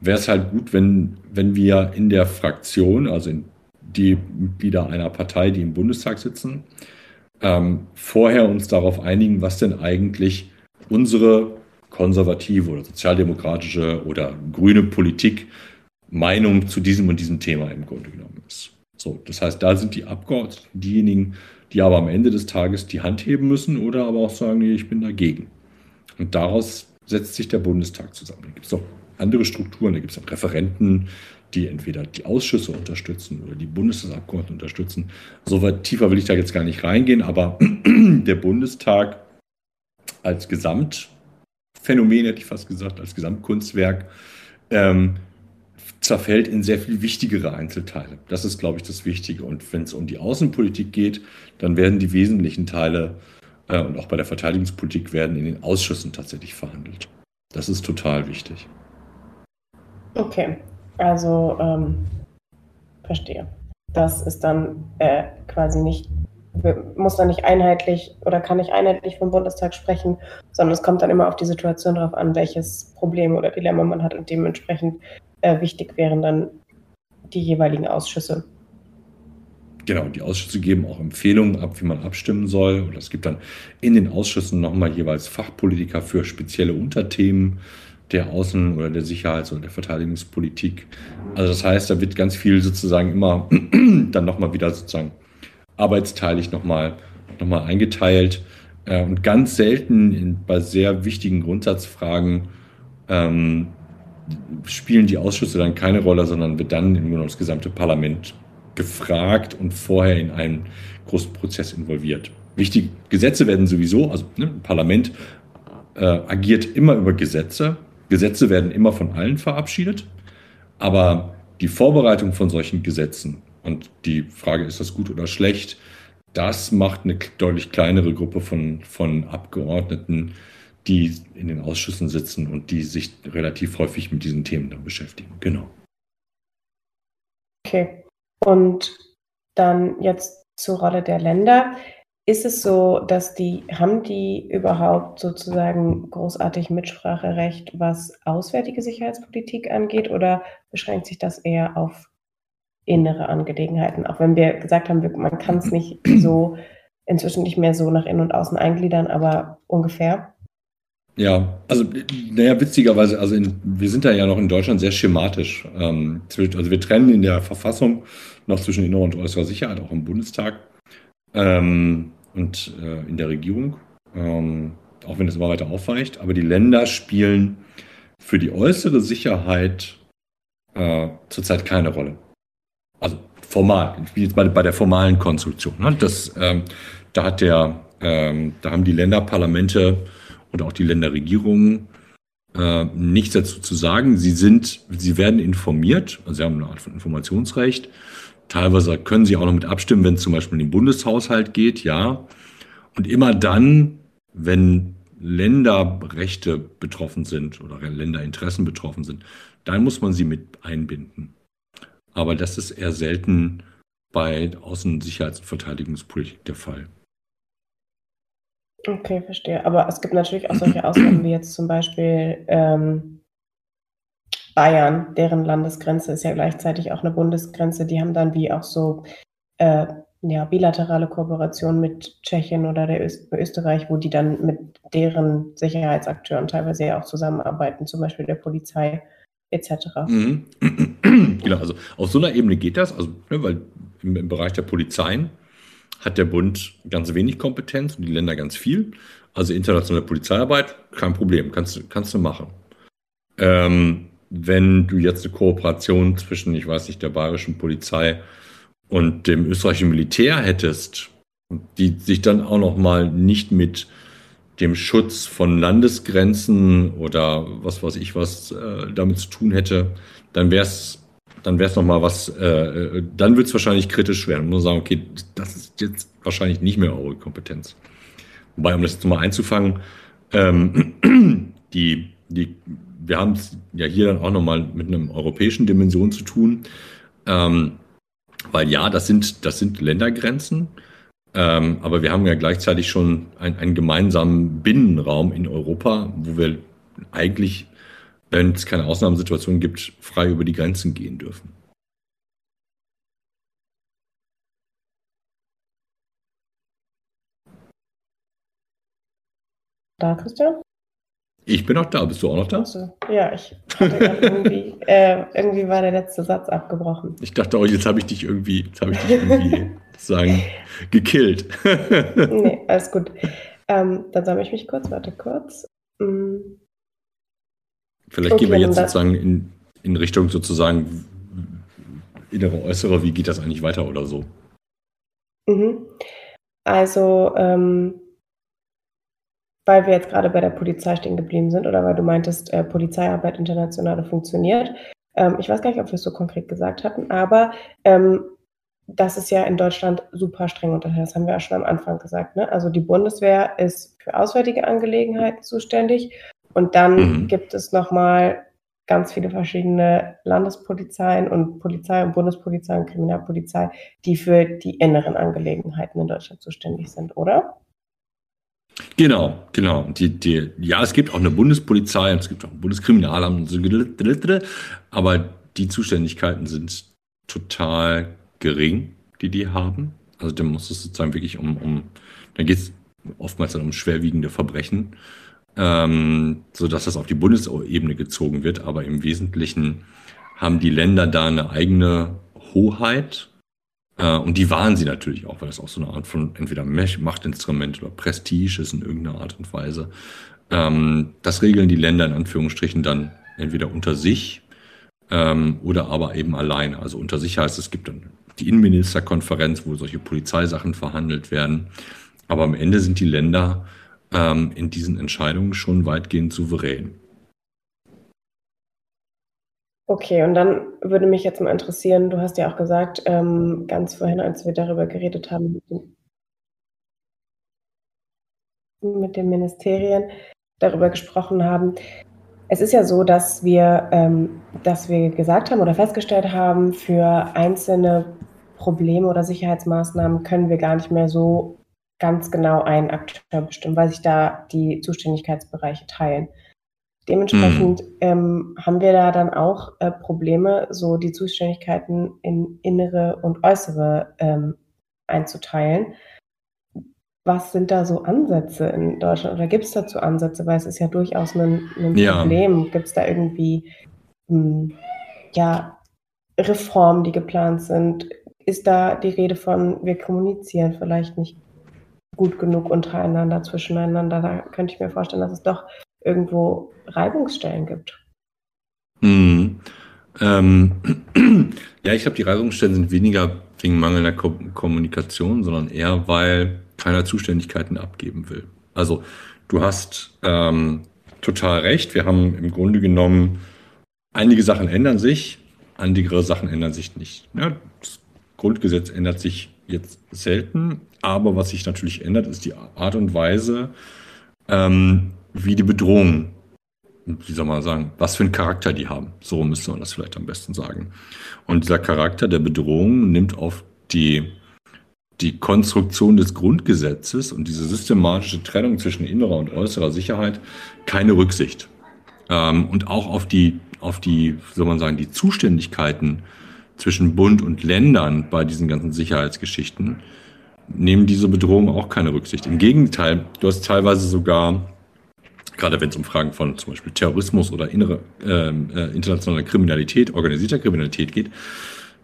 wäre es halt gut, wenn, wenn wir in der Fraktion, also in die Mitglieder einer Partei, die im Bundestag sitzen, ähm, vorher uns darauf einigen, was denn eigentlich unsere konservative oder sozialdemokratische oder grüne Politik Meinung zu diesem und diesem Thema im Grunde genommen ist. So, das heißt, da sind die Abgeordneten diejenigen, die aber am Ende des Tages die Hand heben müssen oder aber auch sagen, nee, ich bin dagegen. Und daraus setzt sich der Bundestag zusammen. Da gibt es noch andere Strukturen, da gibt es auch Referenten, die entweder die Ausschüsse unterstützen oder die Bundestagsabgeordneten unterstützen. So weit tiefer will ich da jetzt gar nicht reingehen, aber der Bundestag als Gesamtphänomen, hätte ich fast gesagt, als Gesamtkunstwerk, ähm, zerfällt in sehr viel wichtigere Einzelteile. Das ist, glaube ich, das Wichtige. Und wenn es um die Außenpolitik geht, dann werden die wesentlichen Teile äh, und auch bei der Verteidigungspolitik werden in den Ausschüssen tatsächlich verhandelt. Das ist total wichtig. Okay, also ähm, verstehe. Das ist dann äh, quasi nicht, muss dann nicht einheitlich oder kann nicht einheitlich vom Bundestag sprechen, sondern es kommt dann immer auf die Situation darauf an, welches Problem oder Dilemma man hat und dementsprechend äh, wichtig wären dann die jeweiligen Ausschüsse. Genau, die Ausschüsse geben auch Empfehlungen ab, wie man abstimmen soll. Und es gibt dann in den Ausschüssen nochmal jeweils Fachpolitiker für spezielle Unterthemen der Außen- oder der Sicherheits- oder der Verteidigungspolitik. Also das heißt, da wird ganz viel sozusagen immer dann nochmal wieder sozusagen arbeitsteilig nochmal noch mal eingeteilt. Äh, und ganz selten in, bei sehr wichtigen Grundsatzfragen ähm, spielen die Ausschüsse dann keine Rolle, sondern wird dann im Grunde das gesamte Parlament gefragt und vorher in einen großen Prozess involviert. Wichtige Gesetze werden sowieso, also ne, ein Parlament äh, agiert immer über Gesetze. Gesetze werden immer von allen verabschiedet, aber die Vorbereitung von solchen Gesetzen und die Frage, ist das gut oder schlecht, das macht eine deutlich kleinere Gruppe von, von Abgeordneten, die in den Ausschüssen sitzen und die sich relativ häufig mit diesen Themen dann beschäftigen. Genau. Okay. Und dann jetzt zur Rolle der Länder. Ist es so, dass die, haben die überhaupt sozusagen großartig Mitspracherecht, was auswärtige Sicherheitspolitik angeht, oder beschränkt sich das eher auf innere Angelegenheiten? Auch wenn wir gesagt haben, man kann es nicht so inzwischen nicht mehr so nach innen und außen eingliedern, aber ungefähr. Ja, also naja, witzigerweise, also in, wir sind da ja noch in Deutschland sehr schematisch. Ähm, also wir trennen in der Verfassung noch zwischen innerer und äußerer Sicherheit, auch im Bundestag ähm, und äh, in der Regierung, ähm, auch wenn es immer weiter aufweicht. Aber die Länder spielen für die äußere Sicherheit äh, zurzeit keine Rolle. Also formal, ich bin jetzt bei, bei der formalen Konstruktion. Ne? Das, ähm, da hat der, ähm, da haben die Länderparlamente und auch die Länderregierungen äh, nichts dazu zu sagen. Sie sind, sie werden informiert, also sie haben eine Art von Informationsrecht. Teilweise können sie auch noch mit abstimmen, wenn es zum Beispiel in den Bundeshaushalt geht, ja. Und immer dann, wenn Länderrechte betroffen sind oder Länderinteressen betroffen sind, dann muss man sie mit einbinden. Aber das ist eher selten bei Außen-, Sicherheits- und Verteidigungspolitik der Fall. Okay, verstehe. Aber es gibt natürlich auch solche Ausnahmen wie jetzt zum Beispiel ähm, Bayern, deren Landesgrenze ist ja gleichzeitig auch eine Bundesgrenze. Die haben dann wie auch so äh, ja, bilaterale Kooperation mit Tschechien oder der Öst Österreich, wo die dann mit deren Sicherheitsakteuren teilweise ja auch zusammenarbeiten, zum Beispiel der Polizei etc. Mhm. Genau, also auf so einer Ebene geht das, also ne, weil im, im Bereich der Polizeien hat der Bund ganz wenig Kompetenz und die Länder ganz viel. Also internationale Polizeiarbeit, kein Problem, kannst, kannst du machen. Ähm, wenn du jetzt eine Kooperation zwischen, ich weiß nicht, der bayerischen Polizei und dem österreichischen Militär hättest, die sich dann auch noch mal nicht mit dem Schutz von Landesgrenzen oder was weiß ich was äh, damit zu tun hätte, dann wäre es dann wäre es nochmal was, äh, äh dann wird es wahrscheinlich kritisch werden. Man muss sagen, okay, das ist jetzt wahrscheinlich nicht mehr eure Kompetenz. Wobei, um das jetzt mal einzufangen, ähm, die, die, wir haben es ja hier dann auch nochmal mit einer europäischen Dimension zu tun. Ähm, weil ja, das sind, das sind Ländergrenzen, ähm, aber wir haben ja gleichzeitig schon ein, einen gemeinsamen Binnenraum in Europa, wo wir eigentlich wenn es keine Ausnahmesituation gibt, frei über die Grenzen gehen dürfen. Da, Christian? Ich bin auch da. Bist du auch noch da? Also, ja, ich irgendwie, äh, irgendwie war der letzte Satz abgebrochen. Ich dachte auch, jetzt habe ich dich irgendwie, jetzt habe ich dich irgendwie sagen, gekillt. nee, alles gut. Ähm, dann sammle ich mich kurz, warte kurz. Mm. Vielleicht okay, gehen wir jetzt sozusagen in, in Richtung sozusagen innere, äußere, wie geht das eigentlich weiter oder so? Mhm. Also, ähm, weil wir jetzt gerade bei der Polizei stehen geblieben sind oder weil du meintest, äh, Polizeiarbeit internationale funktioniert. Ähm, ich weiß gar nicht, ob wir es so konkret gesagt hatten, aber ähm, das ist ja in Deutschland super streng unterteilt. Das haben wir ja schon am Anfang gesagt. Ne? Also die Bundeswehr ist für auswärtige Angelegenheiten zuständig und dann mhm. gibt es nochmal ganz viele verschiedene Landespolizeien und Polizei und Bundespolizei und Kriminalpolizei, die für die inneren Angelegenheiten in Deutschland zuständig sind, oder? Genau, genau. Die, die, ja, es gibt auch eine Bundespolizei und es gibt auch ein Bundeskriminalamt, aber die Zuständigkeiten sind total gering, die die haben. Also da muss es sozusagen wirklich um, um da geht es oftmals dann um schwerwiegende Verbrechen ähm, so dass das auf die Bundesebene gezogen wird. Aber im Wesentlichen haben die Länder da eine eigene Hoheit. Äh, und die waren sie natürlich auch, weil das auch so eine Art von entweder Machtinstrument oder Prestige ist in irgendeiner Art und Weise. Ähm, das regeln die Länder in Anführungsstrichen dann entweder unter sich ähm, oder aber eben alleine. Also unter sich heißt es gibt dann die Innenministerkonferenz, wo solche Polizeisachen verhandelt werden. Aber am Ende sind die Länder ähm, in diesen Entscheidungen schon weitgehend souverän. Okay, und dann würde mich jetzt mal interessieren, du hast ja auch gesagt, ähm, ganz vorhin, als wir darüber geredet haben, mit den, Ministerien darüber gesprochen haben. Es ist ja so, dass wir, ähm, dass wir gesagt haben oder festgestellt haben, für einzelne Probleme oder Sicherheitsmaßnahmen können wir gar nicht mehr so ganz genau einen Akteur bestimmen, weil sich da die Zuständigkeitsbereiche teilen. Dementsprechend mhm. ähm, haben wir da dann auch äh, Probleme, so die Zuständigkeiten in innere und äußere ähm, einzuteilen. Was sind da so Ansätze in Deutschland oder gibt es dazu Ansätze? Weil es ist ja durchaus ein, ein ja. Problem. Gibt es da irgendwie hm, ja, Reformen, die geplant sind? Ist da die Rede von, wir kommunizieren vielleicht nicht gut genug untereinander, zwischeneinander. Da könnte ich mir vorstellen, dass es doch irgendwo Reibungsstellen gibt. Mhm. Ähm, ja, ich glaube, die Reibungsstellen sind weniger wegen mangelnder Ko Kommunikation, sondern eher, weil keiner Zuständigkeiten abgeben will. Also du hast ähm, total recht. Wir haben im Grunde genommen, einige Sachen ändern sich, andere Sachen ändern sich nicht. Ja, das Grundgesetz ändert sich jetzt selten, aber was sich natürlich ändert, ist die Art und Weise, ähm, wie die Bedrohungen, wie soll man sagen, was für einen Charakter die haben. So müsste man das vielleicht am besten sagen. Und dieser Charakter der Bedrohung nimmt auf die, die Konstruktion des Grundgesetzes und diese systematische Trennung zwischen innerer und äußerer Sicherheit keine Rücksicht. Ähm, und auch auf die, auf die, soll man sagen, die Zuständigkeiten zwischen Bund und Ländern bei diesen ganzen Sicherheitsgeschichten nehmen diese Bedrohungen auch keine Rücksicht. Im Gegenteil, du hast teilweise sogar, gerade wenn es um Fragen von zum Beispiel Terrorismus oder innere ähm, äh, internationaler Kriminalität, organisierter Kriminalität geht,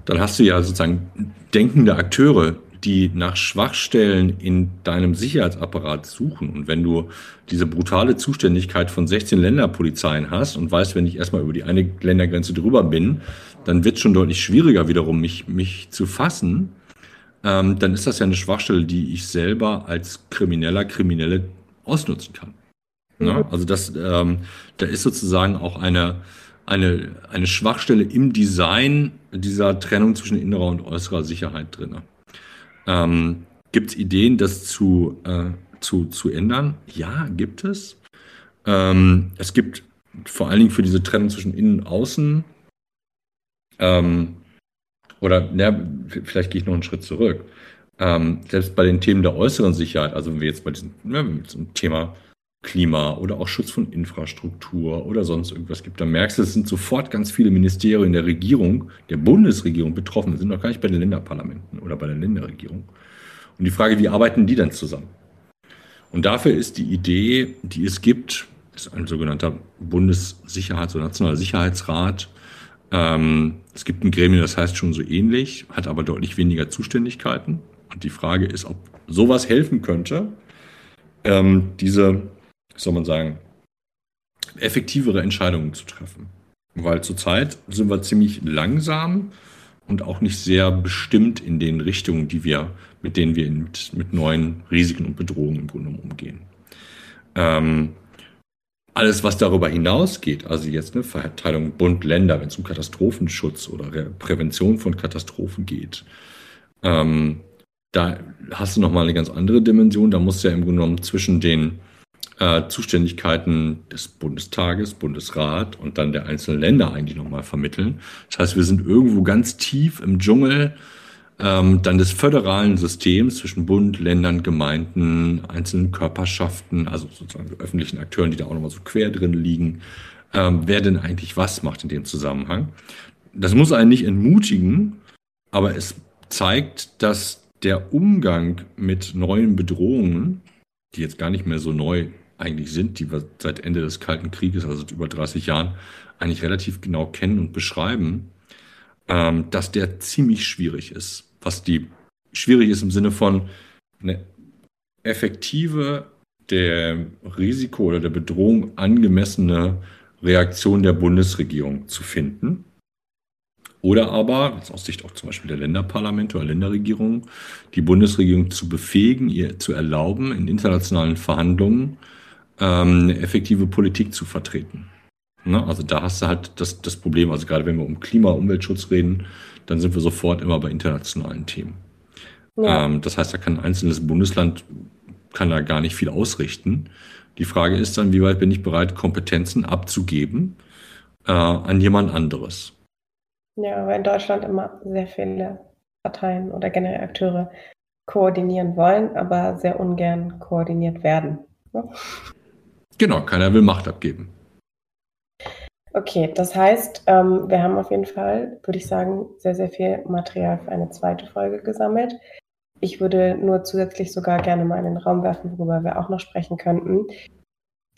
dann hast du ja sozusagen denkende Akteure, die nach Schwachstellen in deinem Sicherheitsapparat suchen. Und wenn du diese brutale Zuständigkeit von 16 Länderpolizeien hast und weißt, wenn ich erstmal über die eine Ländergrenze drüber bin, dann wird es schon deutlich schwieriger wiederum, mich, mich zu fassen. Ähm, dann ist das ja eine Schwachstelle, die ich selber als Krimineller, Kriminelle ausnutzen kann. Ja, also das, ähm, da ist sozusagen auch eine, eine, eine Schwachstelle im Design dieser Trennung zwischen innerer und äußerer Sicherheit drin. Ähm, gibt es Ideen, das zu, äh, zu, zu ändern? Ja, gibt es. Ähm, es gibt vor allen Dingen für diese Trennung zwischen Innen und Außen ähm, oder ja, vielleicht gehe ich noch einen Schritt zurück. Ähm, selbst bei den Themen der äußeren Sicherheit, also wenn wir jetzt bei diesem, ja, diesem Thema Klima oder auch Schutz von Infrastruktur oder sonst irgendwas gibt, dann merkst du, es sind sofort ganz viele Ministerien der Regierung, der Bundesregierung betroffen, sind noch gar nicht bei den Länderparlamenten oder bei der Länderregierung. Und die Frage, wie arbeiten die dann zusammen? Und dafür ist die Idee, die es gibt, ist ein sogenannter Bundessicherheits- oder Nationaler Sicherheitsrat. Ähm, es gibt ein Gremium, das heißt schon so ähnlich, hat aber deutlich weniger Zuständigkeiten. Und die Frage ist, ob sowas helfen könnte, ähm, diese soll man sagen, effektivere Entscheidungen zu treffen. Weil zurzeit sind wir ziemlich langsam und auch nicht sehr bestimmt in den Richtungen, die wir, mit denen wir mit, mit neuen Risiken und Bedrohungen im Grunde umgehen. Ähm, alles, was darüber hinausgeht, also jetzt eine Verteilung Bund-Länder, wenn es um Katastrophenschutz oder Prävention von Katastrophen geht, Ähm, da hast du nochmal eine ganz andere Dimension. Da musst du ja im Grunde genommen zwischen den äh, Zuständigkeiten des Bundestages, Bundesrat und dann der einzelnen Länder eigentlich nochmal vermitteln. Das heißt, wir sind irgendwo ganz tief im Dschungel ähm, dann des föderalen Systems zwischen Bund, Ländern, Gemeinden, einzelnen Körperschaften, also sozusagen öffentlichen Akteuren, die da auch nochmal so quer drin liegen. Ähm, wer denn eigentlich was macht in dem Zusammenhang? Das muss einen nicht entmutigen, aber es zeigt, dass der Umgang mit neuen Bedrohungen, die jetzt gar nicht mehr so neu eigentlich sind, die wir seit Ende des Kalten Krieges, also über 30 Jahren, eigentlich relativ genau kennen und beschreiben, ähm, dass der ziemlich schwierig ist. Was die schwierig ist im Sinne von eine effektive, der Risiko oder der Bedrohung angemessene Reaktion der Bundesregierung zu finden. Oder aber, aus Sicht auch zum Beispiel der Länderparlamente oder Länderregierungen, die Bundesregierung zu befähigen, ihr zu erlauben, in internationalen Verhandlungen ähm, eine effektive Politik zu vertreten. Ne? Also da hast du halt das, das Problem, also gerade wenn wir um Klima, Umweltschutz reden, dann sind wir sofort immer bei internationalen Themen. Ja. Ähm, das heißt, da kann ein einzelnes Bundesland kann da gar nicht viel ausrichten. Die Frage ist dann, wie weit bin ich bereit, Kompetenzen abzugeben äh, an jemand anderes? Ja, weil in Deutschland immer sehr viele Parteien oder generell Akteure koordinieren wollen, aber sehr ungern koordiniert werden. Ne? Genau, keiner will Macht abgeben. Okay, das heißt, ähm, wir haben auf jeden Fall, würde ich sagen, sehr, sehr viel Material für eine zweite Folge gesammelt. Ich würde nur zusätzlich sogar gerne mal in den Raum werfen, worüber wir auch noch sprechen könnten.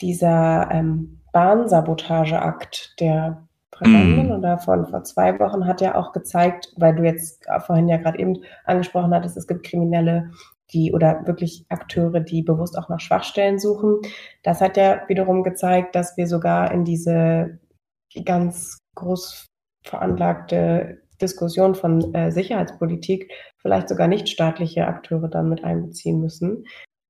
Dieser ähm, Bahnsabotageakt der vergangenen mm. oder von vor zwei Wochen hat ja auch gezeigt, weil du jetzt vorhin ja gerade eben angesprochen hattest, es gibt Kriminelle, die oder wirklich Akteure, die bewusst auch nach Schwachstellen suchen. Das hat ja wiederum gezeigt, dass wir sogar in diese ganz groß veranlagte Diskussion von äh, Sicherheitspolitik vielleicht sogar nicht staatliche Akteure dann mit einbeziehen müssen,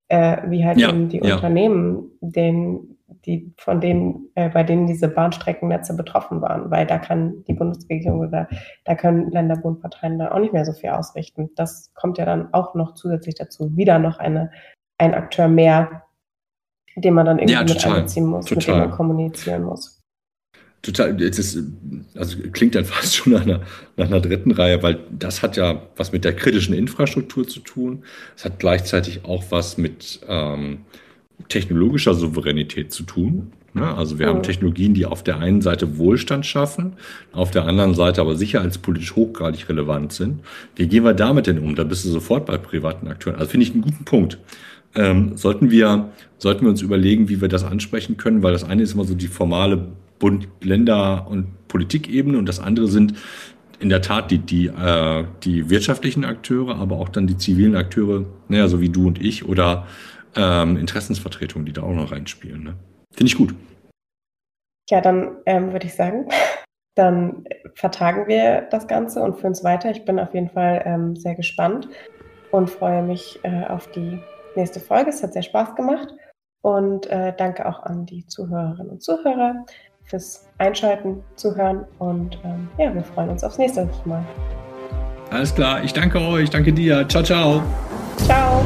äh, wie halt ja, eben die ja. Unternehmen, den, die, von denen, äh, bei denen diese Bahnstreckennetze betroffen waren, weil da kann die Bundesregierung oder da können Länderbundparteien dann auch nicht mehr so viel ausrichten. Das kommt ja dann auch noch zusätzlich dazu, wieder noch eine, ein Akteur mehr, den man dann irgendwie ja, mit einbeziehen muss, total. mit dem man kommunizieren muss total, jetzt ist, also klingt dann fast schon nach einer, nach einer dritten Reihe, weil das hat ja was mit der kritischen Infrastruktur zu tun. Es hat gleichzeitig auch was mit ähm, technologischer Souveränität zu tun. Ne? Also wir ja. haben Technologien, die auf der einen Seite Wohlstand schaffen, auf der anderen Seite aber sicherheitspolitisch hochgradig relevant sind. Wie gehen wir damit denn um? Da bist du sofort bei privaten Akteuren. Also finde ich einen guten Punkt. Ähm, sollten wir, sollten wir uns überlegen, wie wir das ansprechen können, weil das eine ist immer so die formale Bund, Länder und Politikebene und das andere sind in der Tat die, die, äh, die wirtschaftlichen Akteure, aber auch dann die zivilen Akteure, naja, so wie du und ich oder ähm, Interessensvertretungen, die da auch noch reinspielen. Ne? Finde ich gut. Ja, dann ähm, würde ich sagen, dann vertagen wir das Ganze und führen es weiter. Ich bin auf jeden Fall ähm, sehr gespannt und freue mich äh, auf die nächste Folge. Es hat sehr Spaß gemacht und äh, danke auch an die Zuhörerinnen und Zuhörer fürs Einschalten, Zuhören und ähm, ja, wir freuen uns aufs nächste Mal. Alles klar, ich danke euch, danke dir. Ciao, ciao. Ciao.